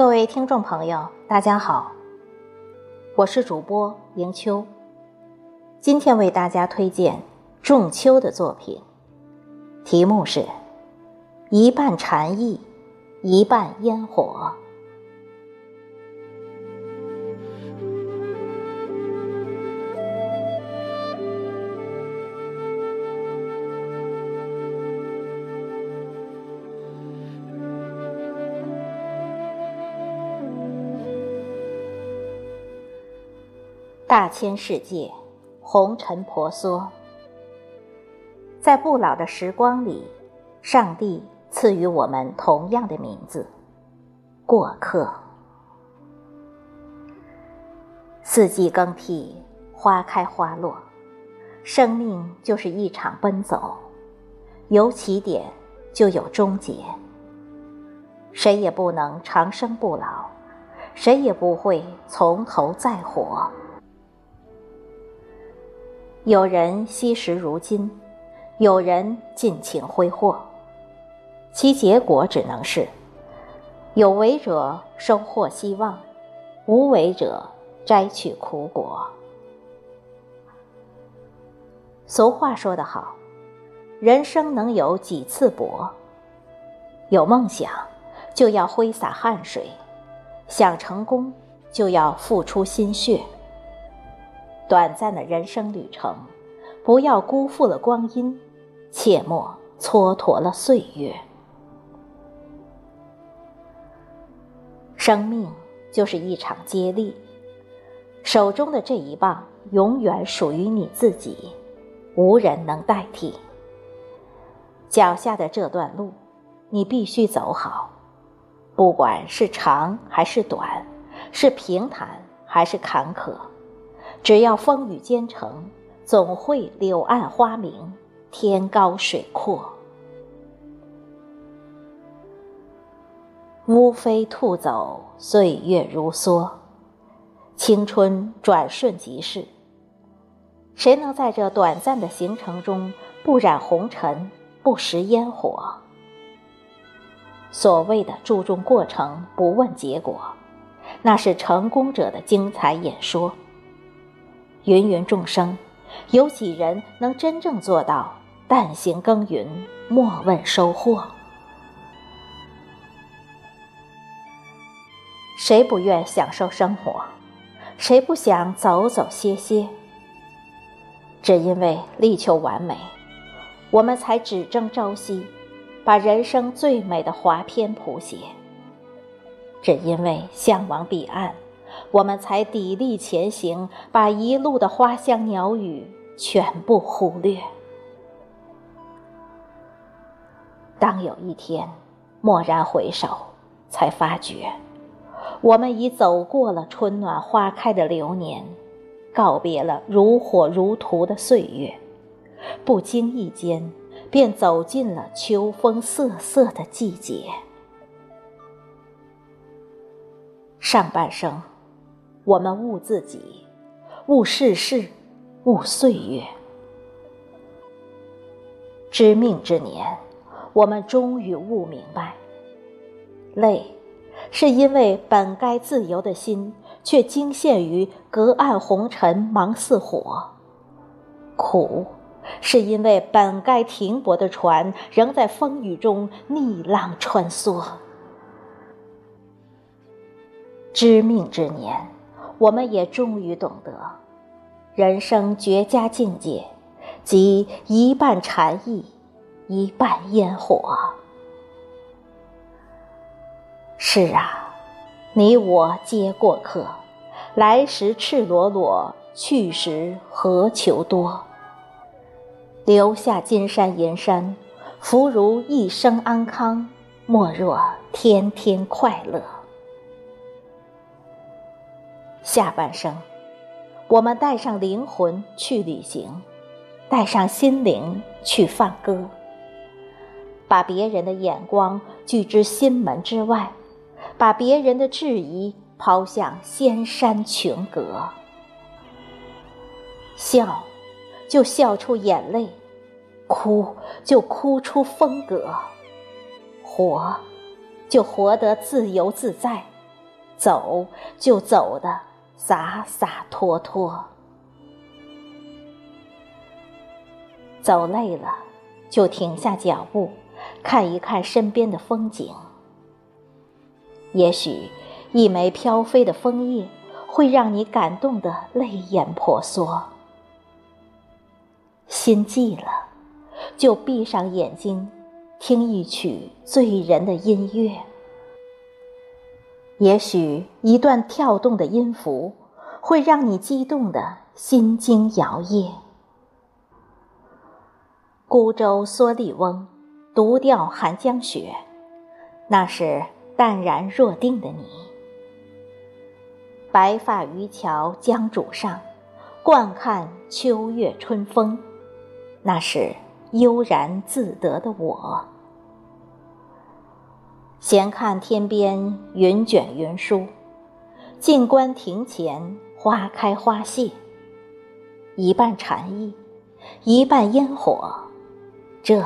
各位听众朋友，大家好，我是主播迎秋。今天为大家推荐仲秋的作品，题目是《一半禅意，一半烟火》。大千世界，红尘婆娑。在不老的时光里，上帝赐予我们同样的名字——过客。四季更替，花开花落，生命就是一场奔走，有起点就有终结。谁也不能长生不老，谁也不会从头再活。有人惜时如金，有人尽情挥霍，其结果只能是：有为者收获希望，无为者摘取苦果。俗话说得好，人生能有几次搏？有梦想，就要挥洒汗水；想成功，就要付出心血。短暂的人生旅程，不要辜负了光阴，切莫蹉跎了岁月。生命就是一场接力，手中的这一棒永远属于你自己，无人能代替。脚下的这段路，你必须走好，不管是长还是短，是平坦还是坎坷。只要风雨兼程，总会柳暗花明，天高水阔。乌飞兔走，岁月如梭，青春转瞬即逝。谁能在这短暂的行程中不染红尘，不食烟火？所谓的注重过程，不问结果，那是成功者的精彩演说。芸芸众生，有几人能真正做到“但行耕耘，莫问收获”？谁不愿享受生活？谁不想走走歇歇？只因为力求完美，我们才只争朝夕，把人生最美的华篇谱写。只因为向往彼岸。我们才砥砺前行，把一路的花香鸟语全部忽略。当有一天蓦然回首，才发觉，我们已走过了春暖花开的流年，告别了如火如荼的岁月，不经意间便走进了秋风瑟瑟的季节。上半生。我们悟自己，悟世事，悟岁月。知命之年，我们终于悟明白：累，是因为本该自由的心，却惊现于隔岸红尘忙似火；苦，是因为本该停泊的船，仍在风雨中逆浪穿梭。知命之年。我们也终于懂得，人生绝佳境界，即一半禅意，一半烟火。是啊，你我皆过客，来时赤裸裸，去时何求多？留下金山银山，福如一生安康，莫若天天快乐。下半生，我们带上灵魂去旅行，带上心灵去放歌，把别人的眼光拒之心门之外，把别人的质疑抛向仙山琼阁。笑，就笑出眼泪；哭，就哭出风格；活，就活得自由自在，走就走的洒洒脱脱。走累了，就停下脚步，看一看身边的风景。也许，一枚飘飞的枫叶，会让你感动得泪眼婆娑。心悸了，就闭上眼睛，听一曲醉人的音乐。也许，一段跳动的音符，会让你激动的心惊摇曳。孤舟蓑笠翁，独钓寒江雪。那是淡然若定的你。白发渔樵江渚上，惯看秋月春风。那是悠然自得的我。闲看天边云卷云舒，静观庭前花开花谢。一半禅意，一半烟火。这，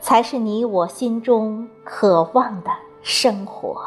才是你我心中渴望的生活。